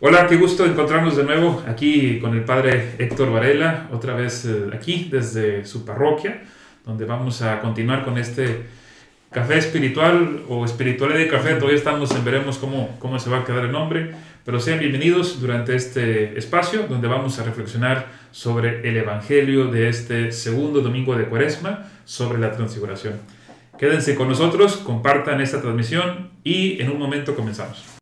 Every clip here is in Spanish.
Hola, qué gusto encontrarnos de nuevo aquí con el padre Héctor Varela, otra vez eh, aquí desde su parroquia, donde vamos a continuar con este café espiritual o espiritualidad de café. Todavía estamos en veremos cómo, cómo se va a quedar el nombre, pero sean bienvenidos durante este espacio donde vamos a reflexionar sobre el Evangelio de este segundo domingo de Cuaresma, sobre la transfiguración. Quédense con nosotros, compartan esta transmisión y en un momento comenzamos.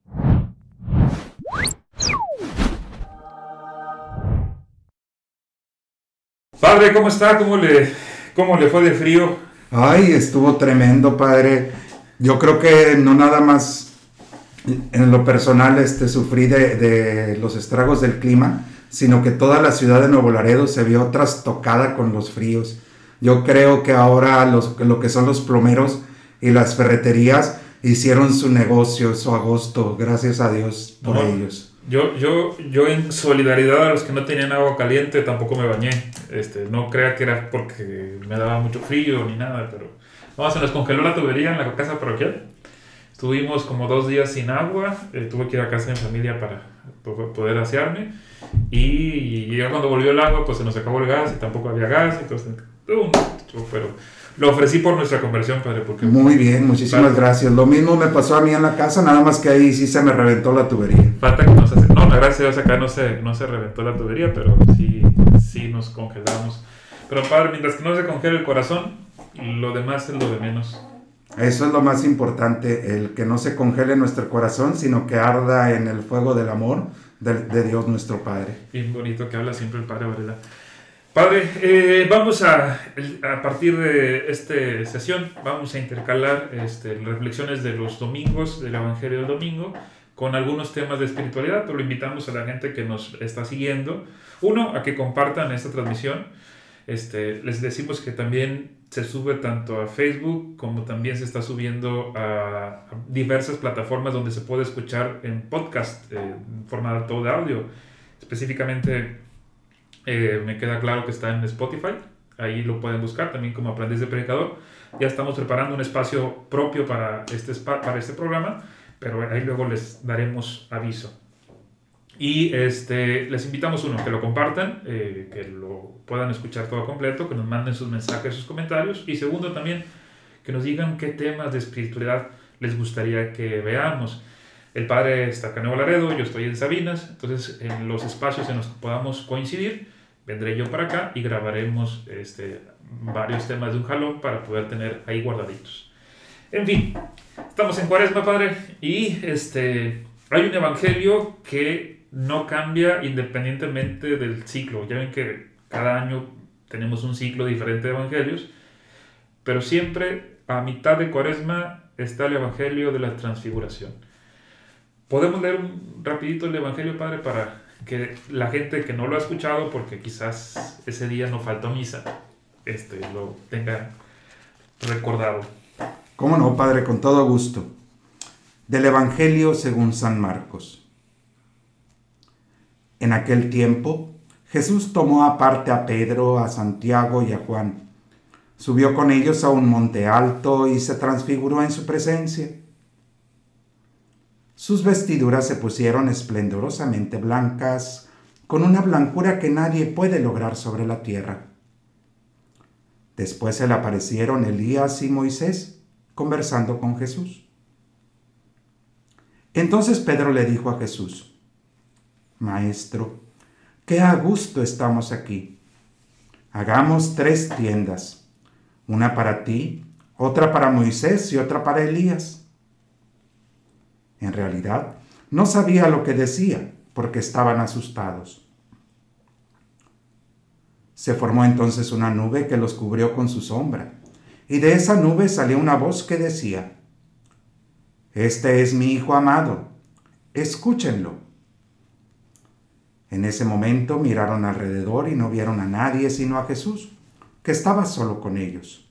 Padre, ¿cómo está? ¿Cómo le, cómo le fue de frío? Ay, estuvo tremendo, padre. Yo creo que no nada más en lo personal este, sufrí de, los estragos del clima, sino que toda la ciudad de Nuevo Laredo se vio trastocada con los fríos. Yo creo que ahora los, lo que son los plomeros y las ferreterías hicieron su negocio, su agosto, gracias a Dios por ellos. Yo, yo, yo en solidaridad a los que no tenían agua caliente tampoco me bañé. Este, no crea que era porque me daba mucho frío ni nada, pero no, se nos congeló la tubería en la casa parroquial. Estuvimos como dos días sin agua, eh, tuve que ir a casa de mi familia para poder asearme y, ya cuando volvió el agua pues se nos acabó el gas y tampoco había gas, entonces, pero lo ofrecí por nuestra conversión, padre. Porque, Muy bien, muchísimas gracias. Lo mismo me pasó a mí en la casa, nada más que ahí sí se me reventó la tubería. Falta que nos hace... No, la gracia es acá no se, no se reventó la tubería, pero sí, sí nos congelamos. Pero padre, mientras que no se congele el corazón, lo demás es lo de menos. Eso es lo más importante, el que no se congele nuestro corazón, sino que arda en el fuego del amor de, de Dios nuestro Padre. Bien bonito que habla siempre el Padre Varela. Padre, eh, vamos a, a partir de esta sesión, vamos a intercalar este, reflexiones de los domingos, del Evangelio del Domingo, con algunos temas de espiritualidad, pero lo invitamos a la gente que nos está siguiendo, uno, a que compartan esta transmisión, este, les decimos que también se sube tanto a Facebook como también se está subiendo a, diversas plataformas donde se puede escuchar en podcast, eh, en formato de audio, específicamente eh, me queda claro que está en Spotify. Ahí lo pueden buscar también como Aprendiz de Predicador. Ya estamos preparando un espacio propio para este, para este programa, pero ahí luego les daremos aviso. Y este, les invitamos uno, que lo compartan, eh, que lo puedan escuchar todo completo, que nos manden sus mensajes, sus comentarios. Y segundo también, que nos digan qué temas de espiritualidad les gustaría que veamos. El padre está acá en Nuevo Laredo, yo estoy en Sabinas, entonces en los espacios en los que podamos coincidir, vendré yo para acá y grabaremos este, varios temas de un jalón para poder tener ahí guardaditos. En fin, estamos en Cuaresma, Padre, y este, hay un evangelio que no cambia independientemente del ciclo. Ya ven que cada año tenemos un ciclo diferente de evangelios, pero siempre a mitad de Cuaresma está el evangelio de la transfiguración. ¿Podemos leer un rapidito el evangelio, Padre, para que la gente que no lo ha escuchado, porque quizás ese día no faltó misa, este, lo tenga recordado. ¿Cómo no, Padre? Con todo gusto. Del Evangelio según San Marcos. En aquel tiempo, Jesús tomó aparte a Pedro, a Santiago y a Juan. Subió con ellos a un monte alto y se transfiguró en su presencia sus vestiduras se pusieron esplendorosamente blancas, con una blancura que nadie puede lograr sobre la tierra. Después se le aparecieron Elías y Moisés conversando con Jesús. Entonces Pedro le dijo a Jesús, Maestro, qué a gusto estamos aquí. Hagamos tres tiendas, una para ti, otra para Moisés y otra para Elías. En realidad, no sabía lo que decía porque estaban asustados. Se formó entonces una nube que los cubrió con su sombra, y de esa nube salió una voz que decía, Este es mi Hijo amado, escúchenlo. En ese momento miraron alrededor y no vieron a nadie sino a Jesús, que estaba solo con ellos.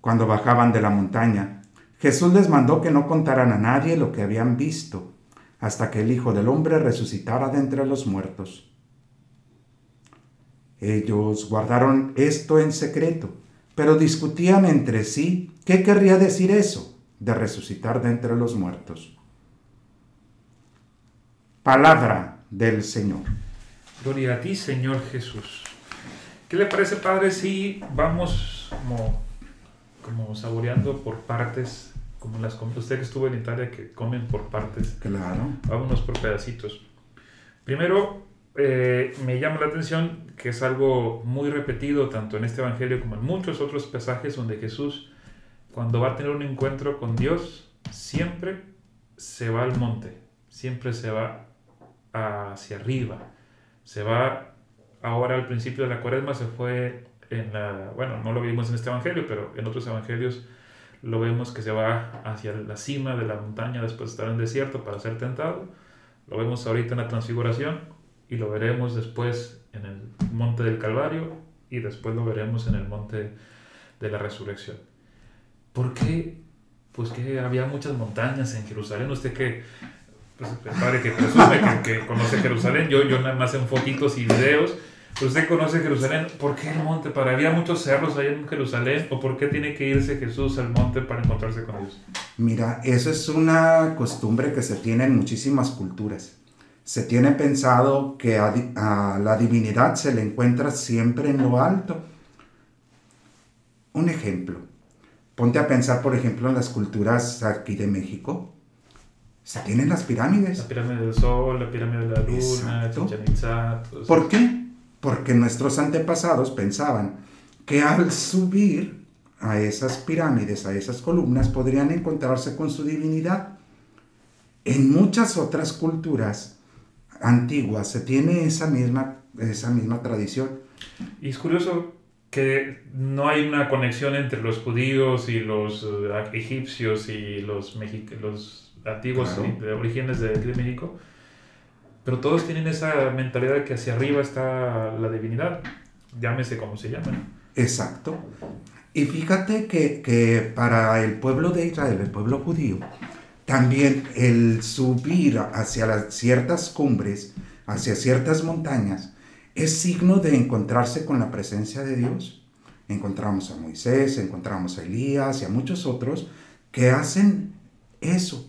Cuando bajaban de la montaña, Jesús les mandó que no contaran a nadie lo que habían visto hasta que el Hijo del Hombre resucitara de entre los muertos. Ellos guardaron esto en secreto, pero discutían entre sí qué querría decir eso de resucitar de entre los muertos. Palabra del Señor. Gloria a ti, Señor Jesús. ¿Qué le parece, Padre, si vamos como, como saboreando por partes, como las usted que estuvo en Italia que comen por partes? Claro. Vámonos por pedacitos. Primero, eh, me llama la atención que es algo muy repetido tanto en este Evangelio como en muchos otros pasajes donde Jesús, cuando va a tener un encuentro con Dios, siempre se va al monte, siempre se va hacia arriba, se va ahora al principio de la cuaresma, se fue en la, bueno, no lo vimos en este Evangelio, pero en otros Evangelios lo vemos que se va hacia la cima de la montaña después de estar en el desierto para ser tentado, lo vemos ahorita en la transfiguración y lo veremos después en el monte del Calvario y después lo veremos en el monte de la resurrección. ¿Por qué? Pues que había muchas montañas en Jerusalén. Usted que, pues, padre que presume que, que, conoce Jerusalén, yo, yo nada más en fotitos y videos. Pero usted conoce Jerusalén, ¿por qué el monte? ¿Para había muchos cerros ahí en Jerusalén? ¿O por qué tiene que irse Jesús al monte para encontrarse con Dios? Mira, eso es una costumbre que se tiene en muchísimas culturas se tiene pensado que a, la divinidad se le encuentra siempre en lo alto. Un ejemplo. Ponte a pensar, por ejemplo, en las culturas aquí de México. Se tienen las pirámides. La pirámide del Sol, la pirámide de la Luna, Chichen Itza. ¿Por qué? Porque nuestros antepasados pensaban que al subir a esas pirámides, a esas columnas, podrían encontrarse con su divinidad. En muchas otras culturas antigua se tiene esa misma, esa misma tradición. Y es curioso que no hay una conexión entre los judíos y los eh, egipcios y los, los antiguos de orígenes de, de México, pero todos tienen esa mentalidad de que hacia arriba está la divinidad, llámese como se llame. Exacto. Y fíjate que, que para el pueblo de Israel, el pueblo judío, también el subir hacia las ciertas cumbres, hacia ciertas montañas, es signo de encontrarse con la presencia de Dios. Encontramos a Moisés, encontramos a Elías y a muchos otros que hacen eso.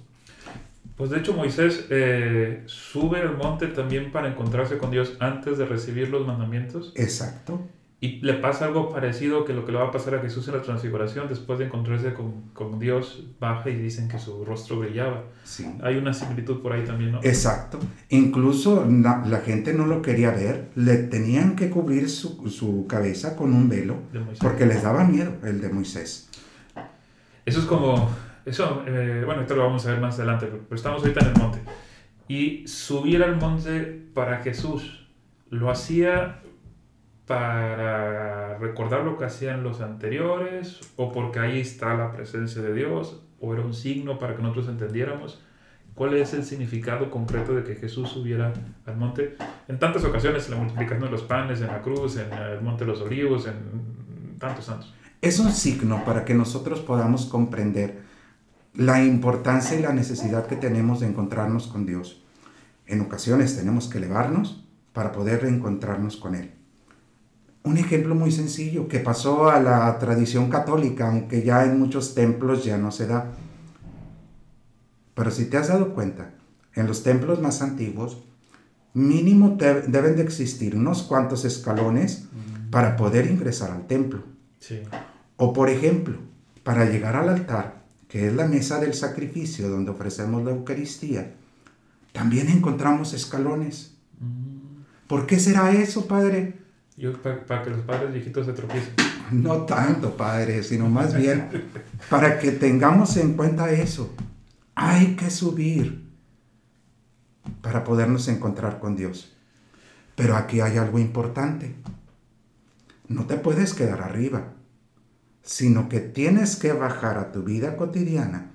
Pues de hecho Moisés eh, sube al monte también para encontrarse con Dios antes de recibir los mandamientos. Exacto. Y le pasa algo parecido que lo que le va a pasar a Jesús en la transfiguración, después de encontrarse con, con Dios, baja y dicen que su rostro brillaba. Sí. Hay una similitud por ahí también, ¿no? Exacto. Incluso la, gente no lo quería ver, le tenían que cubrir su, su cabeza con un velo, porque les daba miedo el de Moisés. Eso es como, eso, eh, bueno, esto lo vamos a ver más adelante, pero estamos ahorita en el monte. Y subir al monte para Jesús lo hacía para recordar lo que hacían los anteriores o porque ahí está la presencia de Dios o era un signo para que nosotros entendiéramos cuál es el significado concreto de que Jesús subiera al monte. En tantas ocasiones, la multiplicación de los panes, en la cruz, en el monte de los olivos, en tantos santos. Es un signo para que nosotros podamos comprender la importancia y la necesidad que tenemos de encontrarnos con Dios. En ocasiones tenemos que elevarnos para poder reencontrarnos con Él. Un ejemplo muy sencillo que pasó a la tradición católica, aunque ya en muchos templos ya no se da. Pero si te has dado cuenta, en los templos más antiguos, mínimo deben de existir unos cuantos escalones para poder ingresar al templo. O por ejemplo, para llegar al altar, que es la mesa del sacrificio donde ofrecemos la Eucaristía, también encontramos escalones. ¿Por qué será eso, Padre? Yo, para, que los padres viejitos se tropiecen. No tanto, padre, sino más bien para que tengamos en cuenta eso. Hay que subir para podernos encontrar con Dios. Pero aquí hay algo importante. No te puedes quedar arriba, sino que tienes que bajar a tu vida cotidiana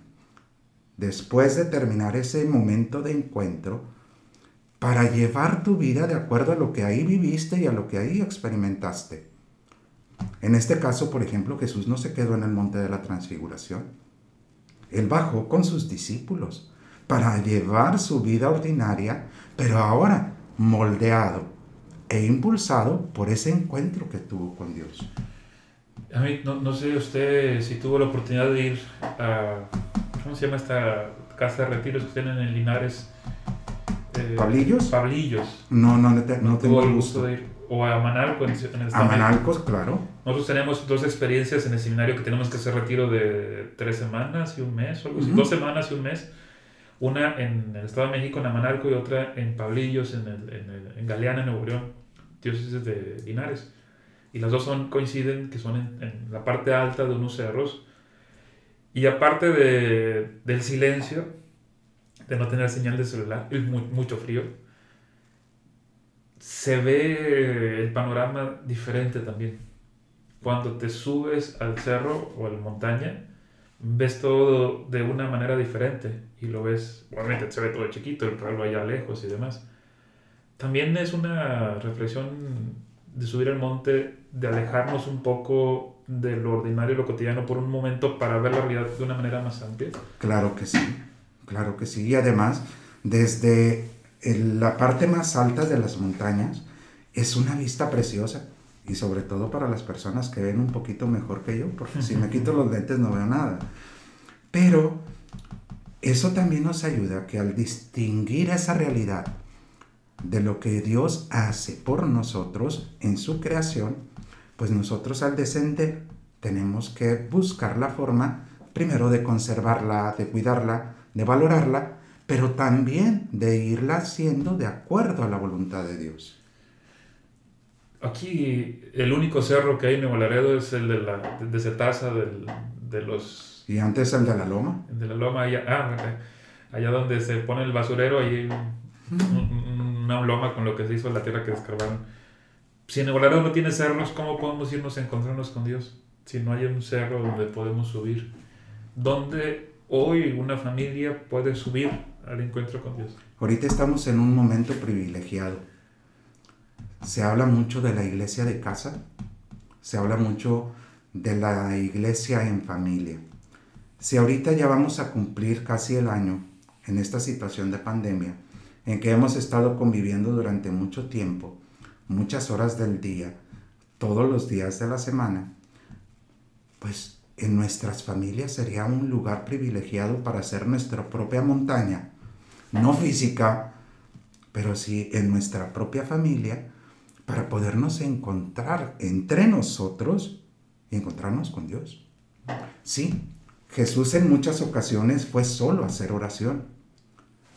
después de terminar ese momento de encuentro para llevar tu vida de acuerdo a lo que ahí viviste y a lo que ahí experimentaste. En este caso, por ejemplo, Jesús no se quedó en el monte de la transfiguración. Él bajó con sus discípulos para llevar su vida ordinaria, pero ahora moldeado e impulsado por ese encuentro que tuvo con Dios. A mí, no, sé usted si tuvo la oportunidad de ir a, ¿cómo se llama esta casa de retiros que tienen en Linares? Eh, ¿Pablillos? Pablillos. No, no, no, te- no tengo el gusto. gusto de ir. O a Manalco en, en el A Estado de México. Manalcos, claro. Nosotros tenemos dos experiencias en el seminario que tenemos que hacer retiro de tres semanas y un mes, o algo así, Ujú. dos semanas y un mes. Una en el Estado de México, en Amanalco, y otra en Pablillos, en, el, en, el- en Galeana, Nuevo León, diócesis de Linares. Y las dos son, coinciden que son en, en la parte alta de unos cerros. Y aparte de, del silencio, de no tener señal de celular, y mu- mucho frío, se ve el panorama diferente también. Cuando te subes al cerro o a la montaña, ves todo de una manera diferente y lo ves, obviamente se ve todo chiquito, el pueblo allá lejos y demás. También es una reflexión de subir al monte, de alejarnos un poco de lo ordinario lo cotidiano por un momento para ver la realidad de una manera más amplia. Claro que sí, claro que sí. Y además, desde la parte más alta de las montañas, es una vista preciosa. Y sobre todo para las personas que ven un poquito mejor que yo, porque si me quito los lentes no veo nada. Pero eso también nos ayuda que al distinguir esa realidad de lo que Dios hace por nosotros en su creación, pues nosotros al descender tenemos que buscar la forma primero de conservarla, de cuidarla, de valorarla, pero también de irla haciendo de acuerdo a la voluntad de Dios. Aquí el único cerro que hay en Nuevo Laredo es el de la de Cetaza, del, de los Y antes el de la loma, de la loma allá, ah, allá donde se pone el basurero, ahí hay un- un- una loma con lo que se hizo la tierra que descargaron. Si en Laredo no tiene cerros, ¿cómo podemos irnos a encontrarnos con Dios? Si no hay un cerro donde podemos subir. ¿Dónde hoy una familia puede subir al encuentro con Dios? ahorita estamos en un momento privilegiado. Se habla mucho de la iglesia de casa, se habla mucho de la iglesia en familia. Si ahorita ya vamos a cumplir casi el año en esta situación de pandemia, en que hemos estado conviviendo durante mucho tiempo, muchas horas del día, todos los días de la semana, pues en nuestras familias sería un lugar privilegiado para hacer nuestra propia montaña, no física, pero sí en nuestra propia familia, para podernos encontrar entre nosotros y encontrarnos con Dios. Sí, Jesús en muchas ocasiones fue solo a hacer oración,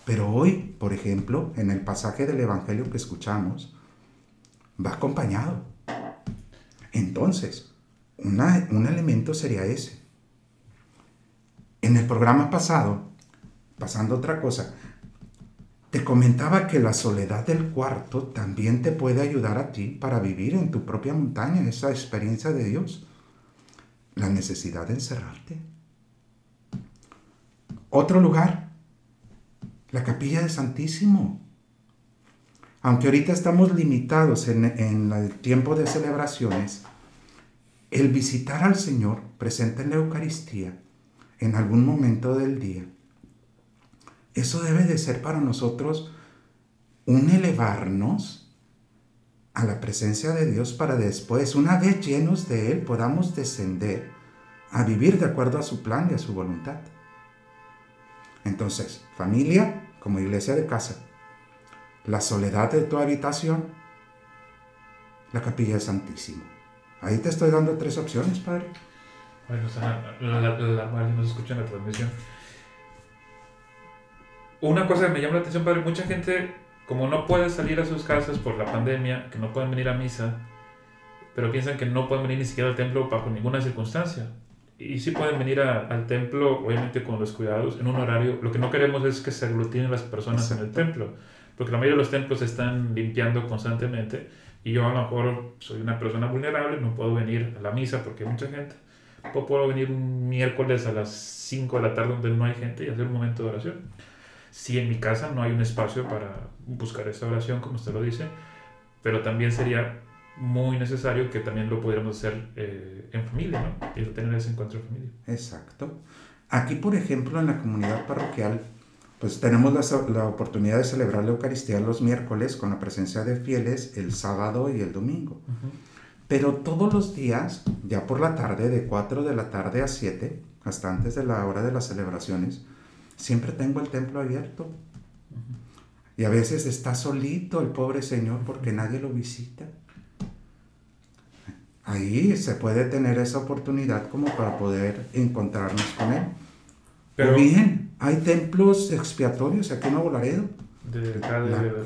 pero hoy, por ejemplo, en el pasaje del Evangelio que escuchamos, va acompañado. Entonces, un elemento sería ese. En el programa pasado, pasando otra cosa, te comentaba que la soledad del cuarto también te puede ayudar a ti para vivir en tu propia montaña esa experiencia de Dios. La necesidad de encerrarte. Otro lugar, la capilla de Santísimo. Aunque ahorita estamos limitados en, en el tiempo de celebraciones, el visitar al Señor presente en la Eucaristía en algún momento del día, eso debe de ser para nosotros un elevarnos a la presencia de Dios para después, una vez llenos de Él, podamos descender a vivir de acuerdo a su plan y a su voluntad. Entonces, familia como iglesia de casa, la soledad de tu habitación, la capilla del Santísimo. Ahí te estoy dando tres opciones, Padre. Bueno, la, la, la, la- nos escucha en la transmisión. Una cosa que me llama la atención, padre, mucha gente, como no puede salir a sus casas por la pandemia, que no pueden venir a misa, pero piensan que no pueden venir ni siquiera al templo bajo ninguna circunstancia. Y sí pueden venir a- al templo, obviamente con los cuidados, en un horario. Lo que no queremos es que se aglutinen las personas en el Exacto. templo, porque la mayoría de los templos se están limpiando constantemente. Y yo a lo mejor soy una persona vulnerable, no puedo venir a la misa porque hay mucha gente. O puedo venir un miércoles a las 5 de la tarde donde no hay gente y hacer un momento de oración. Si en mi casa no hay un espacio para buscar esa oración, como usted lo dice, pero también sería muy necesario que también lo pudiéramos hacer eh, en familia, ¿no? Y tener ese encuentro en familia. Exacto. Aquí, por ejemplo, en la comunidad parroquial, pues tenemos la, la oportunidad de celebrar la Eucaristía los miércoles con la presencia de fieles el sábado y el domingo. Pero todos los días, ya por la tarde, de 4 de la tarde a 7, hasta antes de la hora de las celebraciones, siempre tengo el templo abierto. Y a veces está solito el pobre Señor porque nadie lo visita. Ahí se puede tener esa oportunidad como para poder encontrarnos con Él. Pero, o bien, hay templos expiatorios aquí en Nuevo Laredo. De,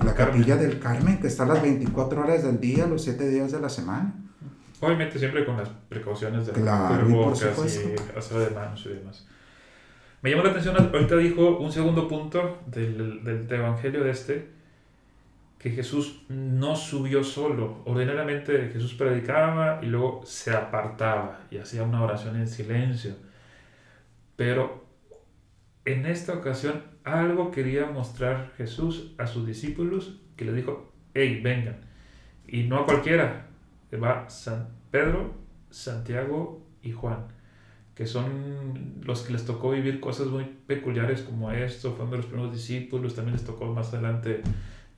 la, capilla del Carmen, que está las 24 horas del día, los 7 días de la semana. Obviamente siempre con las precauciones de claro, y aseo de manos y demás. Me llamó la atención, ahorita dijo un segundo punto del, del, evangelio de este, que Jesús no subió solo. Ordinariamente Jesús predicaba y luego se apartaba y hacía una oración en silencio. Pero en esta ocasión algo quería mostrar Jesús a sus discípulos que le dijo, hey, vengan. Y no a cualquiera, va San Pedro, Santiago y Juan que son los que les tocó vivir cosas muy peculiares como esto, fueron de los primeros discípulos, también les tocó más adelante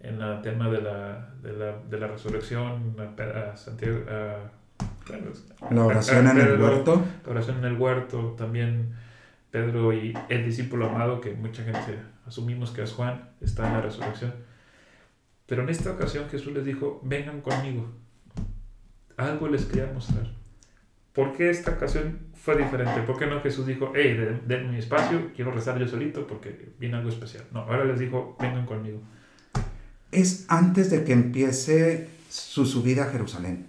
en el tema de la, de la, de la resurrección, a, Santiago, la oración en el huerto. La oración en el huerto, también Pedro y el discípulo amado, que mucha gente asumimos que es Juan, está en la resurrección. Pero en esta ocasión Jesús les dijo, vengan conmigo. Algo les quería mostrar. ¿Por qué esta ocasión fue diferente? ¿Por qué no Jesús dijo, hey, denme mi espacio, quiero rezar yo solito porque viene algo especial? No, ahora les dijo, vengan conmigo. Es antes de que empiece su subida a Jerusalén,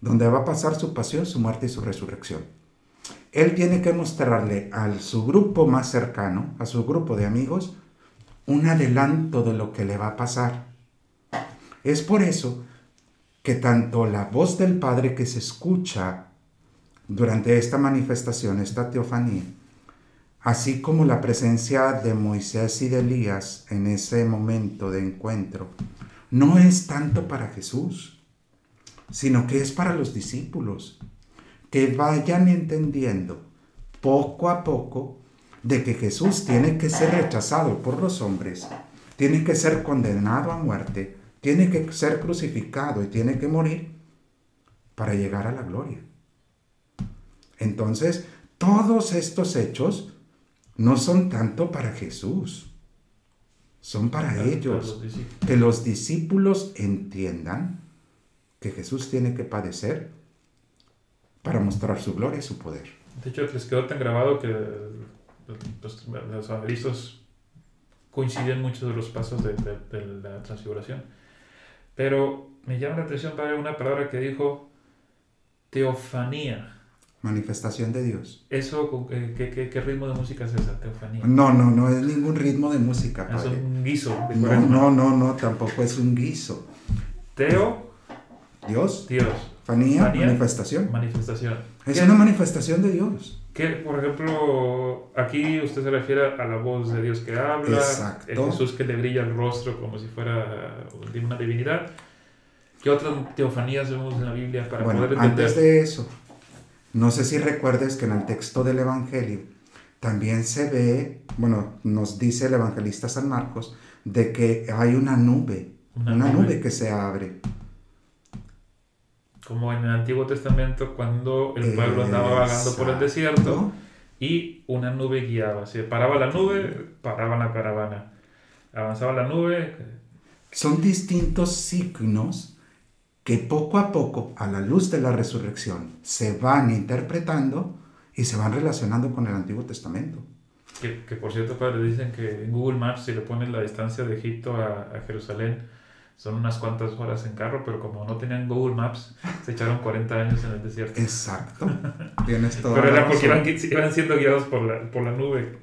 donde va a pasar su pasión, su muerte y su resurrección. Él tiene que mostrarle a su grupo más cercano, a su grupo de amigos, un adelanto de lo que le va a pasar. Es por eso que tanto la voz del Padre que se escucha durante esta manifestación, esta teofanía, así como la presencia de Moisés y de Elías en ese momento de encuentro, no es tanto para Jesús, sino que es para los discípulos, que vayan entendiendo poco a poco de que Jesús tiene que ser rechazado por los hombres, tiene que ser condenado a muerte, tiene que ser crucificado y tiene que morir para llegar a la gloria. Entonces, todos estos hechos no son tanto para Jesús, son para ellos. que los discípulos entiendan que Jesús tiene que padecer para mostrar su gloria y su poder. De hecho, les quedó tan grabado que pues, los evangelistas coinciden muchos de los pasos de, la transfiguración. Pero me llama la atención, para una palabra que dijo teofanía manifestación de Dios. ¿Eso qué, qué, ritmo de música es esa, teofanía? No, no, no es ningún ritmo de música. Es un guiso. no, no, no, no, tampoco es un guiso. Teo. Dios. Dios. Fanía, manifestación. Manifestación. Es una manifestación de Dios. Que, por ejemplo, aquí usted se refiere a la voz de Dios que habla, Exacto. el Jesús que le brilla el rostro como si fuera una divinidad. ¿Qué otras teofanías vemos en la Biblia para bueno, poder entender? Antes de eso, no sé si recuerdes que en el texto del Evangelio también se ve, bueno, nos dice el evangelista San Marcos, de que hay una nube, una, nube. que se abre. Como en el Antiguo Testamento, cuando el pueblo andaba vagando por el desierto y una nube guiaba. Si paraba la nube, paraba la caravana. Avanzaba la nube. Son distintos signos que poco a poco, a la luz de la resurrección, se van interpretando y se van relacionando con el Antiguo Testamento. Que, que por cierto, padre, dicen que en Google Maps, si le pones la distancia de Egipto a, a, Jerusalén, son unas cuantas horas en carro, pero como no tenían Google Maps, se echaron 40 años en el desierto. Exacto. Tienes todo. Pero era porque iban, iban, siendo guiados por la, por la nube,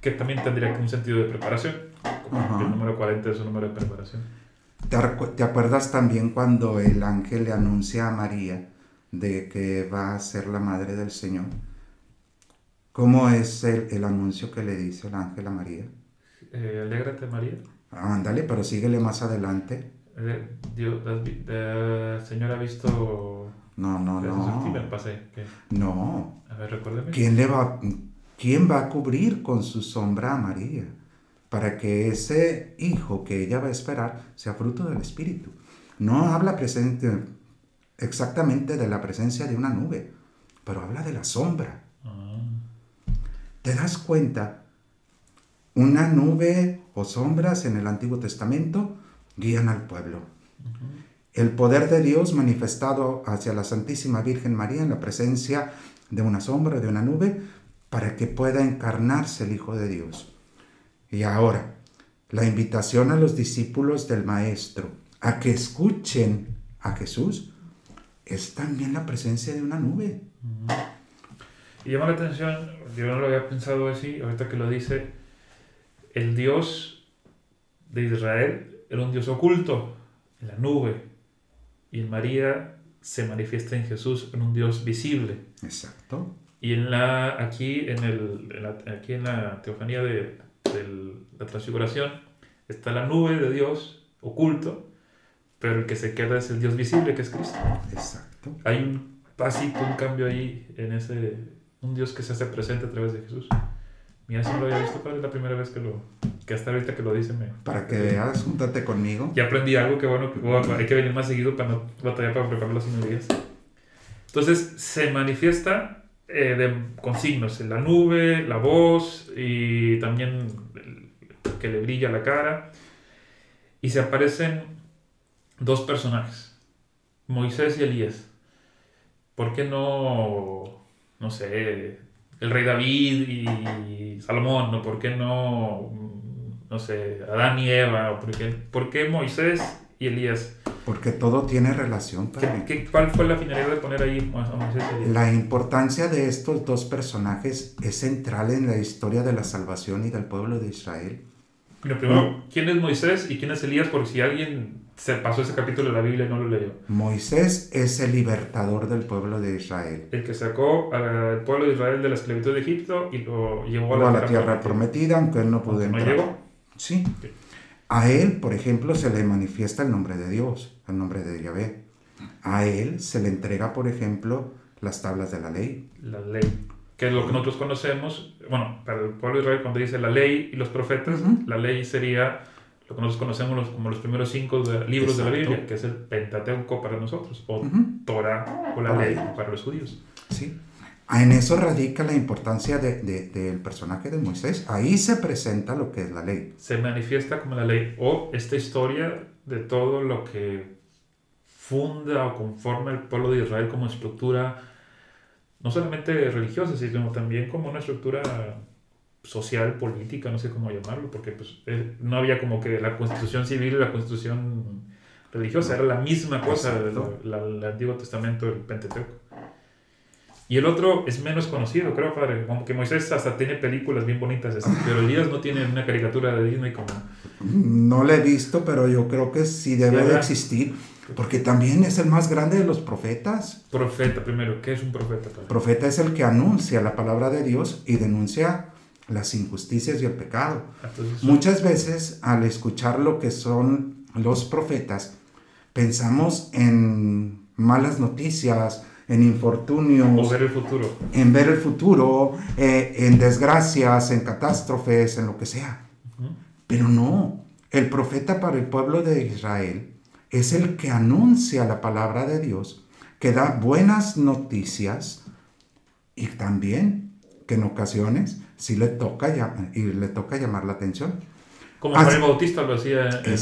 que también tendría un sentido de preparación. Como el número 40 es un número de preparación. ¿Te, acuerdas también cuando el ángel le anuncia a María de que va a ser la madre del Señor? ¿Cómo es el, anuncio que le dice el ángel a María? Eh, alégrate María. Ándale, pero síguele más adelante. Eh, Dios, el Señor ha visto... No, no, no. No. A ver, recuérdeme. ¿Quién, le va, ¿Quién va a cubrir con su sombra a María? Para que ese hijo que ella va a esperar sea fruto del Espíritu. No habla presente, exactamente de la presencia de una nube, pero habla de la sombra. Ah. ¿Te das cuenta una nube o sombras en el Antiguo Testamento guían al pueblo. El poder de Dios manifestado hacia la Santísima Virgen María en la presencia de una sombra, de una nube, para que pueda encarnarse el Hijo de Dios. Y ahora, la invitación a los discípulos del Maestro a que escuchen a Jesús es también la presencia de una nube. Y llama la atención, yo no lo había pensado así, ahorita que lo dice, el Dios de Israel era un Dios oculto en la nube y en María se manifiesta en Jesús en un Dios visible. Exacto. Y en la, aquí, en, el, aquí en la teofanía de, de la transfiguración está la nube de Dios oculto, pero el que se queda es el Dios visible, que es Cristo. Exacto. Hay un pasito, un cambio ahí en ese, un Dios que se hace presente a través de Jesús. Mira, si no lo había visto, padre, es la primera vez que lo, que hasta ahorita que lo dice me... Para que veas, júntate conmigo. Ya aprendí algo que bueno, que hay que venir más seguido para no batallar para preparar las homilías. Entonces, se manifiesta eh, de, con signos, la nube, la voz y también que le brilla la cara. Y se aparecen dos personajes, Moisés y Elías. ¿Por qué no, no sé, el rey David y Salomón, ¿no? ¿Por qué no, no sé, Adán y Eva? ¿Por qué, por qué Moisés y Elías? Porque todo tiene relación. ¿Qué, qué, cuál fue la finalidad de poner ahí a Moisés y Elías? La importancia de estos dos personajes es central en la historia de la salvación y del pueblo de Israel. Pero primero, ¿quién es Moisés y quién es Elías? Por si alguien se pasó ese capítulo de la Biblia y no lo leyó. Moisés es el libertador del pueblo de Israel. El que sacó al pueblo de Israel de la esclavitud de Egipto y lo llevó a la, a la tierra, prometida, aunque él no pudo entrar. ¿No llegó? Sí. A él, por ejemplo, se le manifiesta el nombre de Dios, el nombre de Yahvé. A él se le entrega, por ejemplo, las tablas de la ley. La ley que es lo que nosotros conocemos, bueno, para el pueblo de Israel cuando dice la ley y los profetas, la ley sería lo que nosotros conocemos como los primeros cinco libros de la Biblia, que es el Pentateuco para nosotros, o Torah o la ley para los judíos. Sí. En eso radica la importancia del de, de, personaje de Moisés. Ahí se presenta lo que es la ley. Se manifiesta como la ley, o esta historia de todo lo que funda o conforma el pueblo de Israel como estructura no solamente religiosa, sino también como una estructura social, política, no sé cómo llamarlo, porque pues, eh, no había como que la constitución civil y la constitución religiosa, era la misma cosa del Antiguo Testamento, el Pentateuco. Y el otro es menos conocido, creo, padre. Como que Moisés hasta tiene películas bien bonitas, pero Elías no tiene una caricatura de Disney como... No la he visto, pero yo creo que sí debe de existir. Porque también es el más grande de los profetas. Profeta, primero, ¿qué es un profeta? Profeta es el que anuncia la palabra de Dios y denuncia las injusticias y el pecado. Muchas veces al escuchar lo que son los profetas, pensamos en malas noticias, en infortunios. O ver el futuro. En ver el futuro, eh, en desgracias, en catástrofes, en lo que sea. Pero no, el profeta para el pueblo de Israel es el que anuncia la palabra de Dios, que da buenas noticias y también que en ocasiones sí le toca, y le toca llamar la atención. Como Juan el Bautista lo hacía en,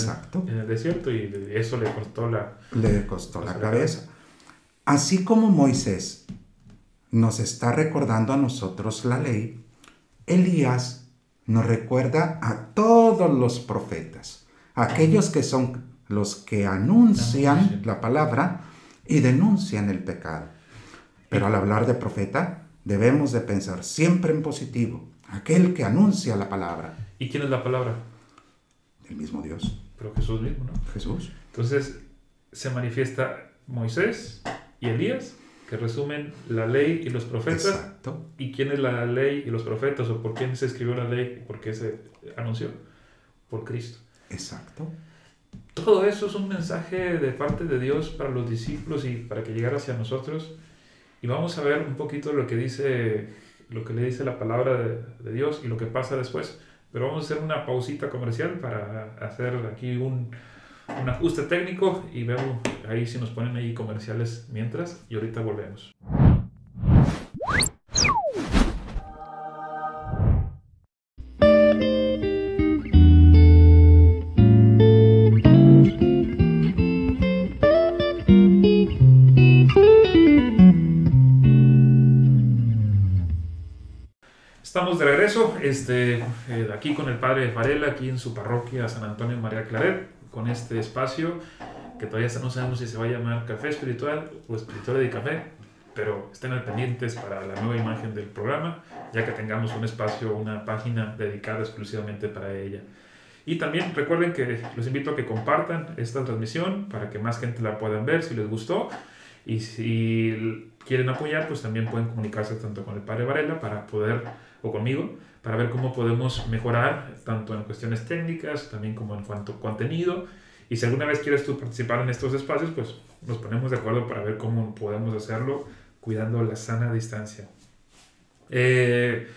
el desierto y eso le costó la, le costó la cabeza. Así como Moisés nos está recordando a nosotros la ley, Elías nos recuerda a todos los profetas, aquellos que son los que anuncian la palabra y denuncian el pecado. Pero al hablar de profeta, debemos de pensar siempre en positivo, aquel que anuncia la palabra. ¿Y quién es la palabra? El mismo Dios. Pero Jesús mismo, ¿no? Jesús. Entonces se manifiesta Moisés y Elías, que resumen la ley y los profetas. Exacto. ¿Y quién es la ley y los profetas? ¿O por quién se escribió la ley y por qué se anunció? Por Cristo. Exacto. Todo eso es un mensaje de parte de Dios para los discípulos y para que llegara hacia nosotros. Y vamos a ver un poquito lo que dice, lo que le dice la palabra de, Dios y lo que pasa después. Pero vamos a hacer una pausita comercial para hacer aquí un, un ajuste técnico y vemos ahí si nos ponen ahí comerciales mientras y ahorita volvemos. Estamos de regreso, este, eh, aquí con el padre de Farela, aquí en su parroquia San Antonio María Claret con este espacio que todavía no sabemos si se va a llamar Café Espiritual o Espiritual de Café, pero estén al pendientes para la nueva imagen del programa, ya que tengamos un espacio, una página dedicada exclusivamente para ella. Y también recuerden que los invito a que compartan esta transmisión para que más gente la puedan ver si les gustó. Y si quieren apoyar, pues también pueden comunicarse tanto con el padre Varela para poder, o conmigo, para ver cómo podemos mejorar tanto en cuestiones técnicas, también como en cuanto a contenido. Y si alguna vez quieres tú participar en estos espacios, pues nos ponemos de acuerdo para ver cómo podemos hacerlo cuidando la sana distancia. Eh,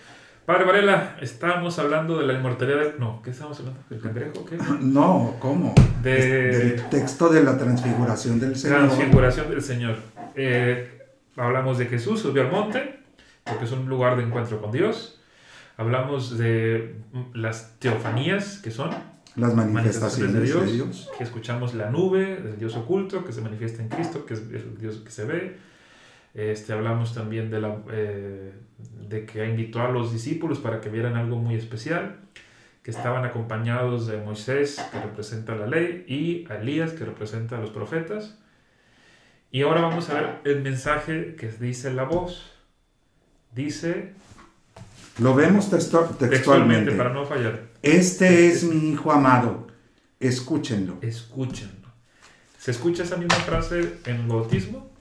Padre Varela, estábamos hablando de la inmortalidad. No, ¿qué estábamos hablando? ¿Del cangrejo? ¿Qué? No, ¿cómo? De... Del texto de la transfiguración del Señor. Transfiguración del Señor. Eh, hablamos de Jesús subió al monte, porque es un lugar de encuentro con Dios. Hablamos de las teofanías, que son las manifestaciones, de, Dios, de, Dios, Que escuchamos la nube del Dios oculto, que se manifiesta en Cristo, que es el Dios que se ve este, hablamos también de, la, eh, de que invitó a los discípulos para que vieran algo muy especial, que estaban acompañados de Moisés, que representa la ley, y a Elías, que representa a los profetas. Y ahora vamos a ver el mensaje que dice la voz. Dice... Lo vemos textualmente. textualmente. para no fallar. Este es mi hijo amado. Escúchenlo. Escúchenlo. ¿Se escucha esa misma frase en el bautismo?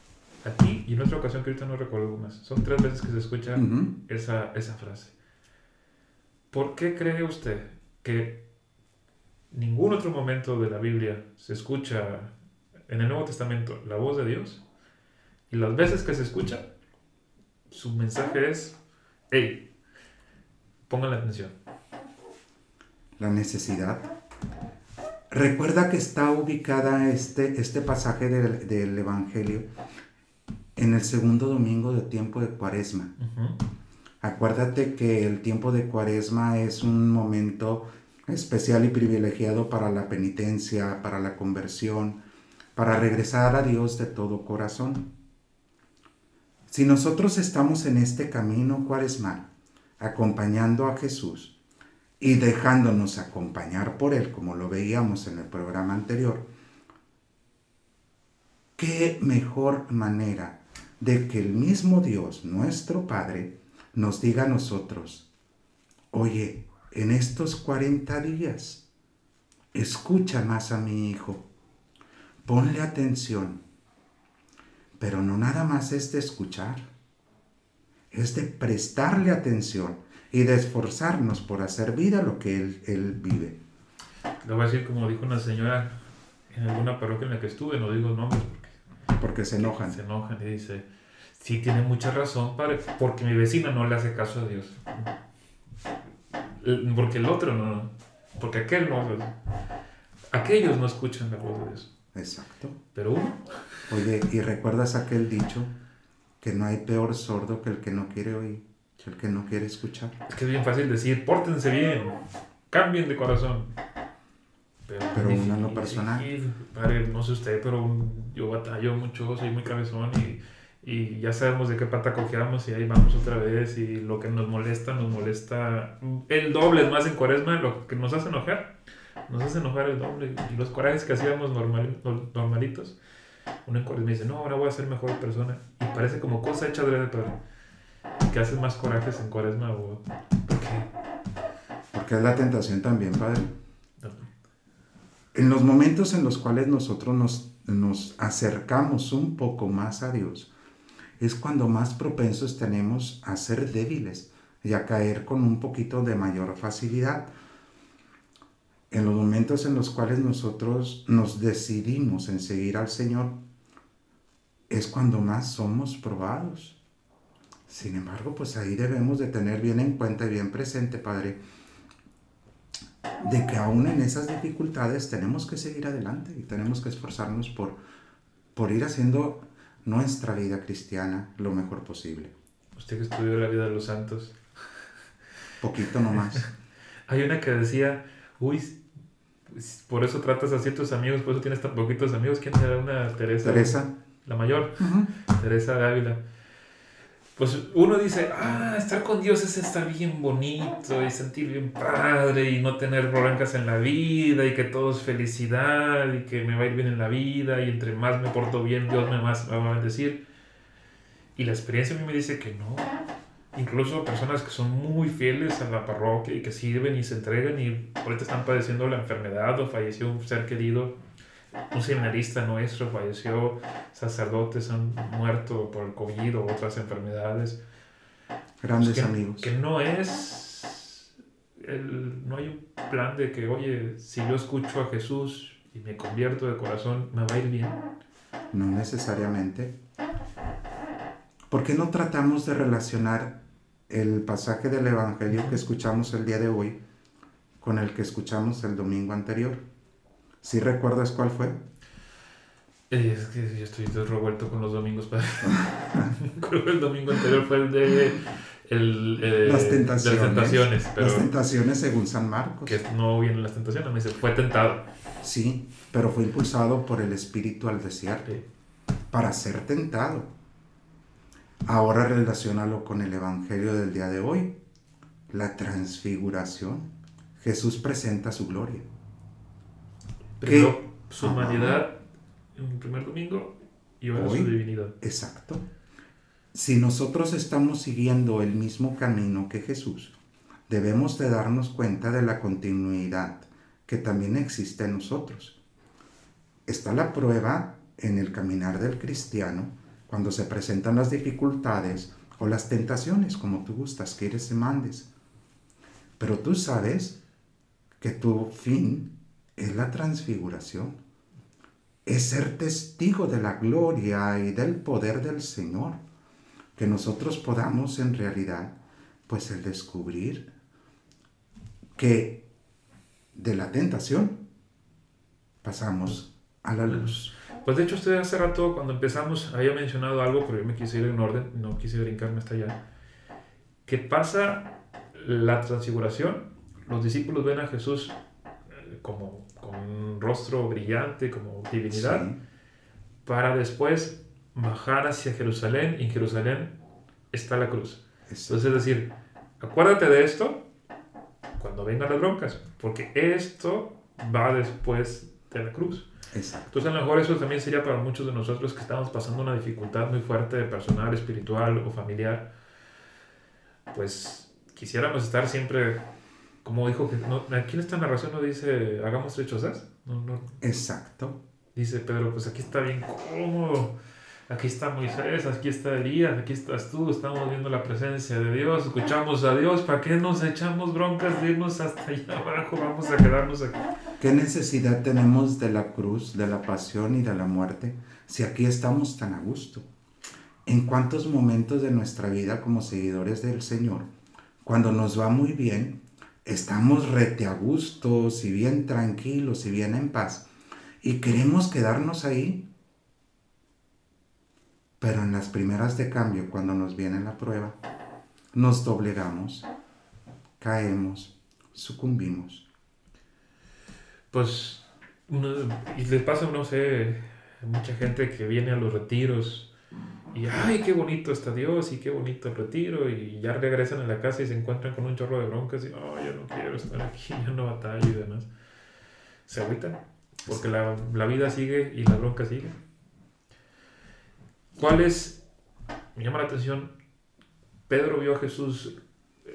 aquí y en otra ocasión que ahorita no recuerdo más. Son tres veces que se escucha esa, esa frase. ¿Por qué cree usted que ningún otro momento de la Biblia se escucha en el Nuevo Testamento la voz de Dios? Y las veces que se escucha, su mensaje es, hey, pongan la atención. La necesidad. Recuerda que está ubicada este, este pasaje del, del Evangelio en el segundo domingo de tiempo de cuaresma. Acuérdate que el tiempo de cuaresma es un momento especial y privilegiado para la penitencia, para la conversión, para regresar a Dios de todo corazón. Si nosotros estamos en este camino cuaresmal, acompañando a Jesús y dejándonos acompañar por Él, como lo veíamos en el programa anterior, ¿qué mejor manera de que el mismo Dios, nuestro Padre, nos diga a nosotros, oye, en estos 40 días, escucha más a mi hijo, ponle atención, pero no nada más es de escuchar, es de prestarle atención y de esforzarnos por hacer vida lo que él, él vive. Lo voy a decir como dijo una señora en alguna parroquia en la que estuve, no digo nombres porque porque se enojan. Se enojan y dice, sí, tiene mucha razón, padre, porque mi vecina no le hace caso a Dios. Porque el otro no, porque aquel no. Aquellos no escuchan la voz de Dios. Exacto. Pero uno. Oye, ¿y recuerdas aquel dicho? Que no hay peor sordo que el que no quiere oír, que el que no quiere escuchar. Es que es bien fácil decir, pórtense bien, cambien de corazón. Pero, uno en lo personal. Padre, no sé usted, pero yo batallo mucho, soy muy cabezón y, y ya sabemos de qué pata cojeamos y ahí vamos otra vez y lo que nos molesta, nos molesta el doble, es más en cuaresma, lo que nos hace enojar, nos hace enojar el doble. Y los corajes que hacíamos normal, normalitos, uno en cuaresma dice, no, ahora voy a ser mejor persona. Y parece como cosa hecha de padre. Que haces más corajes en cuaresma o... ¿Por qué? Porque es la tentación también, padre en los momentos en los cuales nosotros nos, nos acercamos un poco más a Dios, es cuando más propensos tenemos a ser débiles y a caer con un poquito de mayor facilidad. En los momentos en los cuales nosotros nos decidimos en seguir al Señor, es cuando más somos probados. Sin embargo, pues ahí debemos de tener bien en cuenta y bien presente, Padre, de que aún en esas dificultades tenemos que seguir adelante y tenemos que esforzarnos por, por ir haciendo nuestra vida cristiana lo mejor posible. Usted que estudió la vida de los santos. Poquito nomás. Hay una que decía, uy, por eso tratas así a tus amigos, por eso tienes tan poquitos amigos. ¿Quién era una Teresa? Teresa. La mayor, Teresa de Ávila pues uno dice, ah, estar con Dios es estar bien bonito y sentir bien padre y no tener broncas en la vida y que todo es felicidad y que me va a ir bien en la vida y entre más me porto bien, Dios me, más, me va a bendecir. Y la experiencia a mí me dice que no. Incluso personas que son muy fieles a la parroquia y que sirven y se entregan y ahorita están padeciendo la enfermedad o falleció un ser querido un seminarista nuestro falleció, sacerdotes han muerto por el COVID o otras enfermedades. Grandes que, amigos. Que no es, el, no hay un plan de que, oye, si yo escucho a Jesús y me convierto de corazón, me va a ir bien. No necesariamente. ¿Por qué no tratamos de relacionar el pasaje del Evangelio que escuchamos el día de hoy con el que escuchamos el domingo anterior? ¿Sí recuerdas cuál fue? Eh, es que yo estoy revuelto con los domingos. Creo que el domingo anterior fue el de el, eh, las tentaciones. las tentaciones. Pero las tentaciones según San Marcos. Que no vienen las tentaciones, me dice, fue tentado. Sí, pero fue impulsado por el Espíritu al desierto Sí. para ser tentado. Ahora relacionalo con el Evangelio del día de hoy, la transfiguración. Jesús presenta su gloria. Primero su humanidad en el primer domingo y ahora Hoy. su divinidad. Exacto. Si nosotros estamos siguiendo el mismo camino que Jesús, debemos de darnos cuenta de la continuidad que también existe en nosotros. Está la prueba en el caminar del cristiano cuando se presentan las dificultades o las tentaciones, como tú gustas, quieres y mandes. Pero tú sabes que tu fin es la transfiguración es ser testigo de la gloria y del poder del Señor. Que nosotros podamos en realidad, pues el descubrir que de la tentación pasamos a la luz. Pues de hecho usted hace rato cuando empezamos había mencionado algo, pero yo me quise ir en orden, no quise brincarme hasta allá. Que pasa la transfiguración, los discípulos ven a Jesús eh, como con un rostro brillante, como divinidad, Sí, para después bajar hacia Jerusalén y en Jerusalén está la cruz. es- Entonces es decir, acuérdate de esto cuando vengan las broncas, porque esto va después de la cruz. exacto. Entonces a lo mejor eso también sería para muchos de nosotros que estamos pasando una dificultad muy fuerte personal, espiritual o familiar. Pues quisiéramos estar siempre, como dijo, que no, aquí en esta narración no dice hagamos trechosas, no, no, Exacto. dice Pedro, pues aquí está bien cómodo, aquí está Moisés, aquí está Elías, aquí estás tú, estamos viendo la presencia de Dios, escuchamos a Dios, ¿para qué nos echamos broncas de irnos hasta allá abajo? Vamos a quedarnos aquí. ¿Qué necesidad tenemos de la cruz, de la pasión y de la muerte si aquí estamos tan a gusto? ¿En cuántos momentos de nuestra vida como seguidores del Señor, cuando nos va muy bien, estamos rete a gustos y bien tranquilos y bien en paz y queremos quedarnos ahí? Pero en las primeras de cambio, cuando nos viene la prueba, nos doblegamos, caemos, sucumbimos. Pues, y les pasa, no sé, mucha gente que viene a los retiros y, ay, qué bonito está Dios y qué bonito el retiro y ya regresan a la casa y se encuentran con un chorro de broncas y, ay, yo no quiero estar aquí, ya no batallo y demás. Se agüitan porque la, la vida sigue y la bronca sigue. ¿Cuál es? Me llama la atención, Pedro vio a Jesús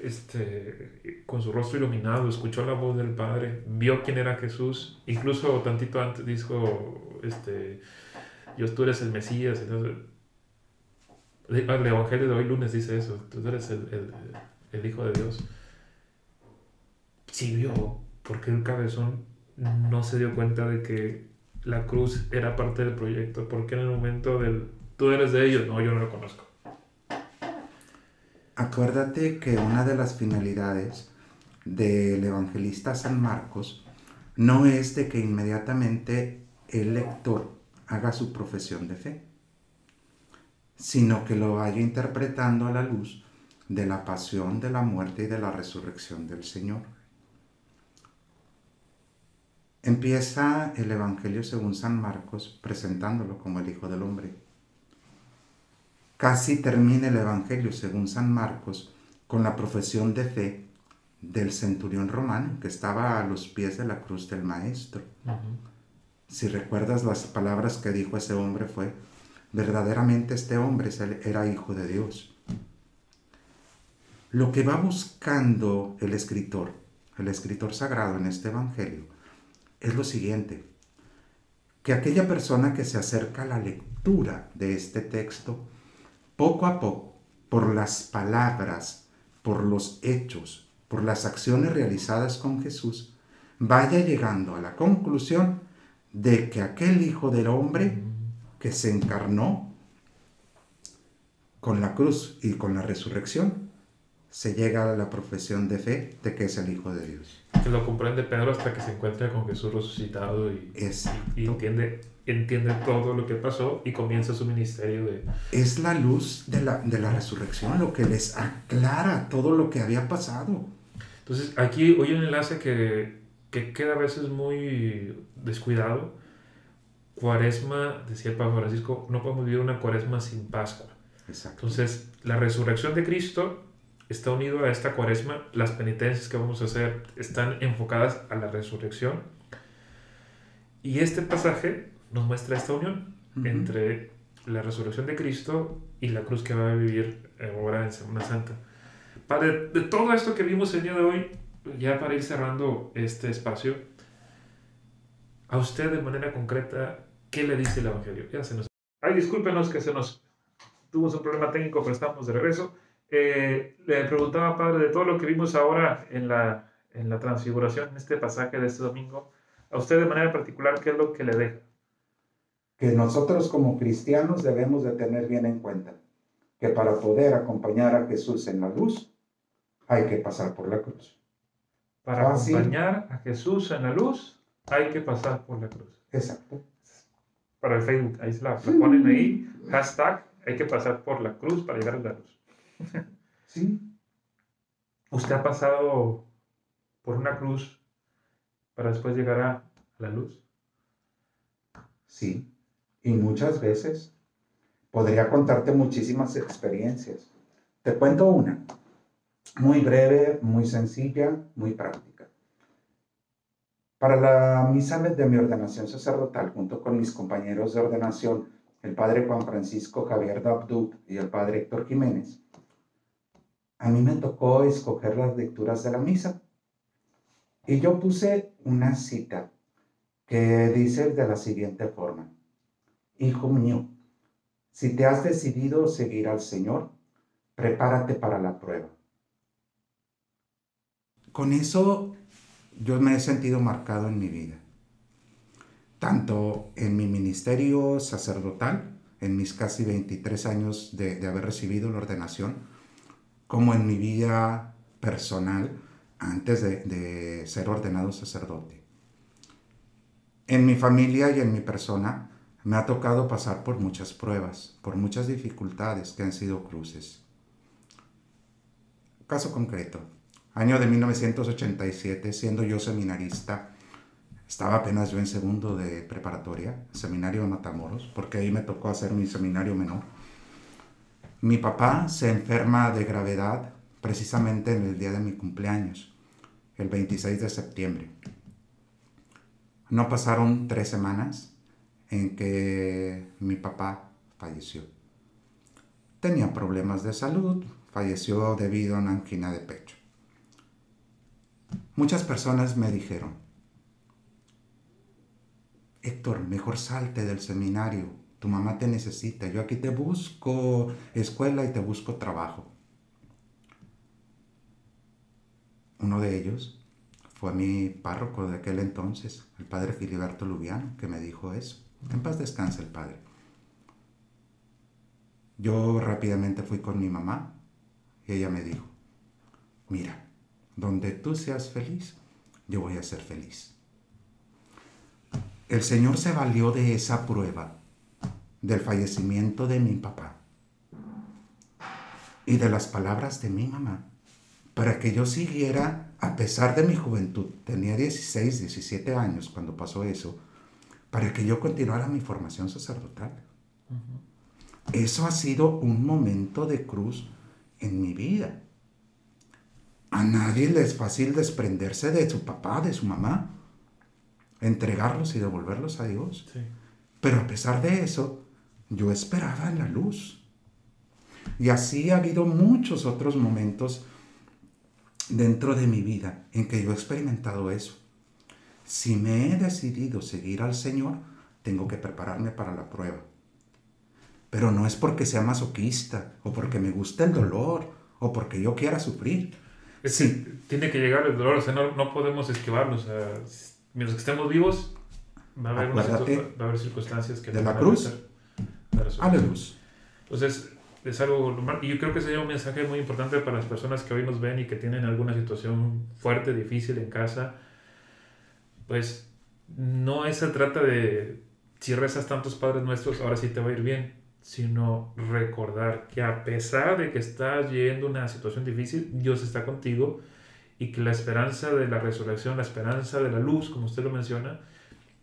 este, con su rostro iluminado, escuchó la voz del Padre, vio quién era Jesús, incluso tantito antes dijo, este, Dios, tú eres el Mesías. Entonces, el el Evangelio de hoy lunes dice eso, tú eres el, el- el Hijo de Dios. Sí vio, porque el cabezón no se dio cuenta de que la cruz era parte del proyecto, porque en el momento del, tú eres de ellos, no, yo no lo conozco. Acuérdate que una de las finalidades del evangelista San Marcos no es de que inmediatamente el lector haga su profesión de fe, sino que lo vaya interpretando a la luz de la pasión, de la muerte y de la resurrección del Señor. Empieza el Evangelio según San Marcos presentándolo como el Hijo del Hombre. Casi termina el Evangelio según San Marcos con la profesión de fe del centurión romano que estaba a los pies de la cruz del Maestro. Si recuerdas las palabras que dijo ese hombre fue, verdaderamente este hombre era hijo de Dios. Lo que va buscando el escritor, el escritor sagrado en este Evangelio, es lo siguiente, que aquella persona que se acerca a la lectura de este texto, poco a poco, por las palabras, por los hechos, por las acciones realizadas con Jesús, vaya llegando a la conclusión de que aquel Hijo del Hombre que se encarnó con la cruz y con la resurrección, se llega a la profesión de fe de que es el Hijo de Dios. Que lo comprende Pedro hasta que se encuentra con Jesús resucitado y, y, entiende, entiende todo lo que pasó y comienza su ministerio de... Es la luz de la, de la resurrección lo que les aclara todo lo que había pasado. Entonces aquí hoy un enlace que, que queda a veces muy descuidado. Cuaresma, decía el Papa Francisco, no podemos vivir una cuaresma sin Pascua. Exacto. Entonces, la resurrección de Cristo está unido a esta cuaresma. Las penitencias que vamos a hacer están enfocadas a la resurrección. Y este pasaje nos muestra esta unión entre la resurrección de Cristo y la cruz que va a vivir ahora en Semana Santa. Padre, de todo esto que vimos el día de hoy, ya para ir cerrando este espacio, a usted de manera concreta, ¿qué le dice el Evangelio? Ya se nos... Ay, discúlpenos que se nos... Tuvimos un problema técnico, pero estamos de regreso. Eh, le preguntaba, Padre, de todo lo que vimos ahora en la, en la transfiguración, en este pasaje de este domingo, a usted de manera particular, ¿qué es lo que le deja? Que nosotros como cristianos debemos de tener bien en cuenta que para poder acompañar a Jesús en la luz, hay que pasar por la cruz. Para acompañar a Jesús en la luz, hay que pasar por la cruz. Exacto. Para el Facebook, ahí se la, ponen ahí, hashtag, hay que pasar por la cruz para llegar a la luz. Sí. ¿Usted ha pasado por una cruz para después llegar a la luz? Sí, y muchas veces. Podría contarte muchísimas experiencias. Te cuento una, muy breve, muy sencilla, muy práctica. Para la misa de mi ordenación sacerdotal, junto con mis compañeros de ordenación, el padre Juan Francisco Javier Dabduk y el padre Héctor Jiménez, a mí me tocó escoger las lecturas de la misa. Y yo puse una cita que dice de la siguiente forma, Hijo mío, si te has decidido seguir al Señor, prepárate para la prueba. Con eso yo me he sentido marcado en mi vida, tanto en mi ministerio sacerdotal, en mis casi 23 años de, haber recibido la ordenación, como en mi vida personal antes de, de ser ordenado sacerdote. En mi familia y en mi persona, me ha tocado pasar por muchas pruebas, por muchas dificultades que han sido cruces. Caso concreto, año de 1987, siendo yo seminarista, estaba apenas yo en segundo de preparatoria, seminario de Matamoros, porque ahí me tocó hacer mi seminario menor. Mi papá se enferma de gravedad precisamente en el día de mi cumpleaños, el 26 de septiembre. No pasaron tres semanas en que mi papá falleció. Tenía problemas de salud, falleció debido a una angina de pecho. Muchas personas me dijeron, Héctor, mejor salte del seminario, tu mamá te necesita, yo aquí te busco escuela y te busco trabajo. Uno de ellos fue mi párroco de aquel entonces, el padre Filiberto Lubiano, que me dijo eso. En paz descansa el Padre. Yo rápidamente fui con mi mamá y ella me dijo, mira, donde tú seas feliz, yo voy a ser feliz. El Señor se valió de esa prueba, del fallecimiento de mi papá y de las palabras de mi mamá, para que yo siguiera, a pesar de mi juventud, tenía 16, 17 años cuando pasó eso, para que yo continuara mi formación sacerdotal. eso ha sido un momento de cruz en mi vida. A nadie le es fácil desprenderse de su papá, de su mamá, entregarlos y devolverlos a Dios. Pero a pesar de eso, yo esperaba en la luz. Y así ha habido muchos otros momentos dentro de mi vida en que yo he experimentado eso. Si me he decidido seguir al Señor, tengo que prepararme para la prueba. Pero no es porque sea masoquista o porque me guste el dolor o porque yo quiera sufrir. sí. tiene que llegar el dolor, o sea, no, podemos esquivarlo. O sea, mientras que estemos vivos, va a haber, circunstancias que... De la cruz a la luz. Entonces, es algo normal. Y yo creo que sería un mensaje muy importante para las personas que hoy nos ven y que tienen alguna situación fuerte, difícil en casa. Pues no se trata de si rezas tantos padres nuestros, ahora sí te va a ir bien, sino recordar que a pesar de que estás viviendo una situación difícil, Dios está contigo y que la esperanza de la resurrección, la esperanza de la luz, como usted lo menciona,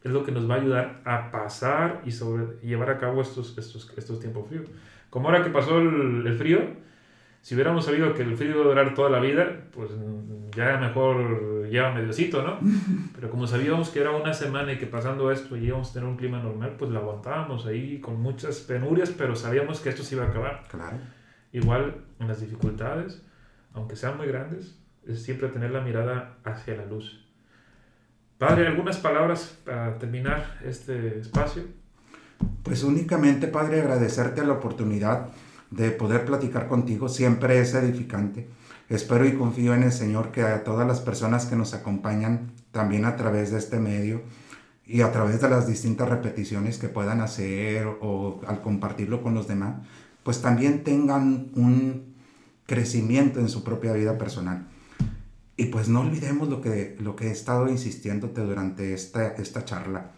es lo que nos va a ayudar a pasar y sobre, llevar a cabo estos, estos, estos tiempos fríos. Como ahora que pasó el, frío, si hubiéramos sabido que el frío iba a durar toda la vida, pues ya mejor lleva mediocito, ¿no? Pero como sabíamos que era una semana y que pasando esto íbamos a tener un clima normal, pues lo aguantábamos ahí con muchas penurias, pero sabíamos que esto se iba a acabar. Claro. Igual en las dificultades, aunque sean muy grandes, es siempre tener la mirada hacia la luz. Padre, ¿algunas palabras para terminar este espacio? Pues únicamente, Padre, agradecerte la oportunidad de poder platicar contigo. Siempre es edificante. Espero y confío en el Señor que a todas las personas que nos acompañan también a través de este medio y a través de las distintas repeticiones que puedan hacer o al compartirlo con los demás, pues también tengan un crecimiento en su propia vida personal. Y pues no olvidemos lo que, lo que he estado insistiéndote durante esta, esta charla.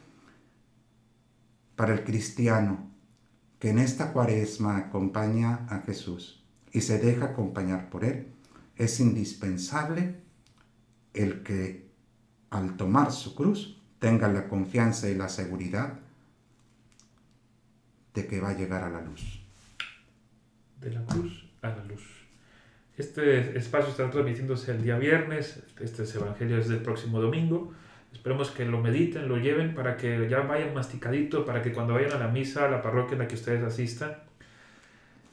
Para el cristiano que en esta cuaresma acompaña a Jesús y se deja acompañar por Él, es indispensable el que al tomar su cruz tenga la confianza y la seguridad de que va a llegar a la luz. De la cruz a la luz. Este espacio está transmitiéndose el día viernes, este es Evangelio es del próximo domingo. Esperemos que lo mediten, lo lleven para que ya vayan masticadito, para que cuando vayan a la misa, a la parroquia en la que ustedes asistan,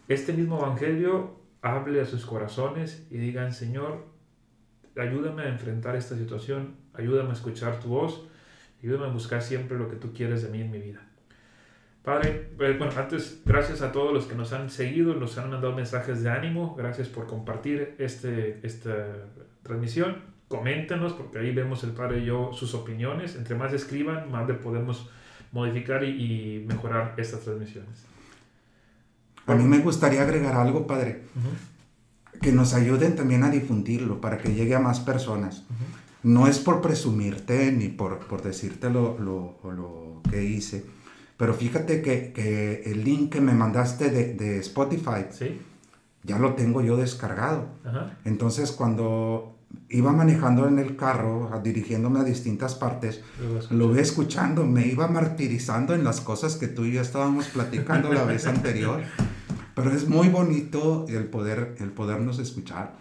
este mismo Evangelio hable a sus corazones y digan, Señor, ayúdame a enfrentar esta situación, ayúdame a escuchar tu voz, ayúdame a buscar siempre lo que tú quieres de mí en mi vida. Padre, eh, bueno, antes, gracias a todos los que nos han seguido, nos han mandado mensajes de ánimo, gracias por compartir este, esta transmisión. Coméntenos, porque ahí vemos el Padre y yo sus opiniones. Entre más escriban, más le podemos modificar y, mejorar estas transmisiones. A mí me gustaría agregar algo, Padre, que nos ayuden también a difundirlo para que llegue a más personas. No es por presumirte ni por, por decirte lo, lo, lo que hice pero fíjate que, el link que me mandaste de, Spotify, ya lo tengo yo descargado. Entonces cuando iba manejando en el carro, dirigiéndome a distintas partes, lo ve escuchando, me iba martirizando en las cosas que tú y yo estábamos platicando la vez anterior. Pero es muy bonito el, poder, el podernos escuchar,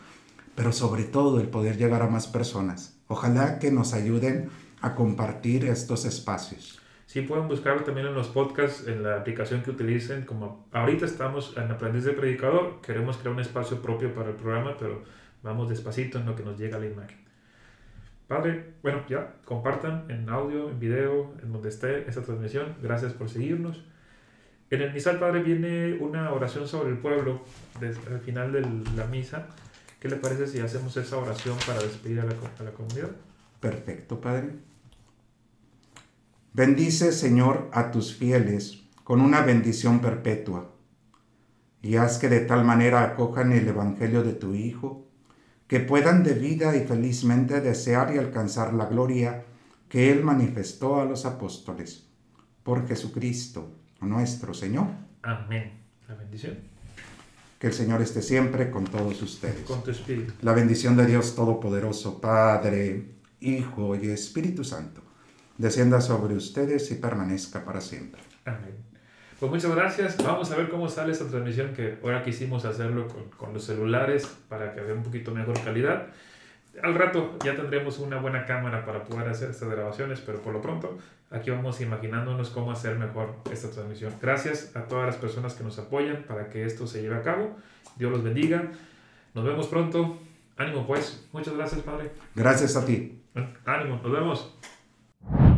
pero sobre todo el poder llegar a más personas. Ojalá que nos ayuden a compartir estos espacios. Sí, pueden buscarlo también en los podcasts, en la aplicación que utilicen. Como ahorita estamos en Aprendiz de Predicador, queremos crear un espacio propio para el programa, pero vamos despacito en lo que nos llega la imagen. Padre, bueno, ya, compartan en audio, en video, en donde esté esta transmisión. Gracias por seguirnos. En el misal, Padre, viene una oración sobre el pueblo al final de la misa. ¿Qué le parece si hacemos esa oración para despedir a la, a la comunidad? Perfecto, Padre. Bendice, Señor, a tus fieles con una bendición perpetua, y haz que de tal manera acojan el Evangelio de tu Hijo, que puedan de vida y felizmente desear y alcanzar la gloria que Él manifestó a los apóstoles. Por Jesucristo, nuestro Señor. Amén. La bendición. Que el Señor esté siempre con todos ustedes. Con tu espíritu. La bendición de Dios Todopoderoso, Padre, Hijo y Espíritu Santo descienda sobre ustedes y permanezca para siempre. Amén. Pues muchas gracias. Vamos a ver cómo sale esta transmisión que ahora quisimos hacerlo con, con los celulares para que haya un poquito mejor calidad. Al rato ya tendremos una buena cámara para poder hacer estas grabaciones, pero por lo pronto aquí vamos imaginándonos cómo hacer mejor esta transmisión. Gracias a todas las personas que nos apoyan para que esto se lleve a cabo. Dios los bendiga. Nos vemos pronto. Ánimo pues. Muchas gracias, Padre. Gracias a ti. Ánimo. Nos vemos.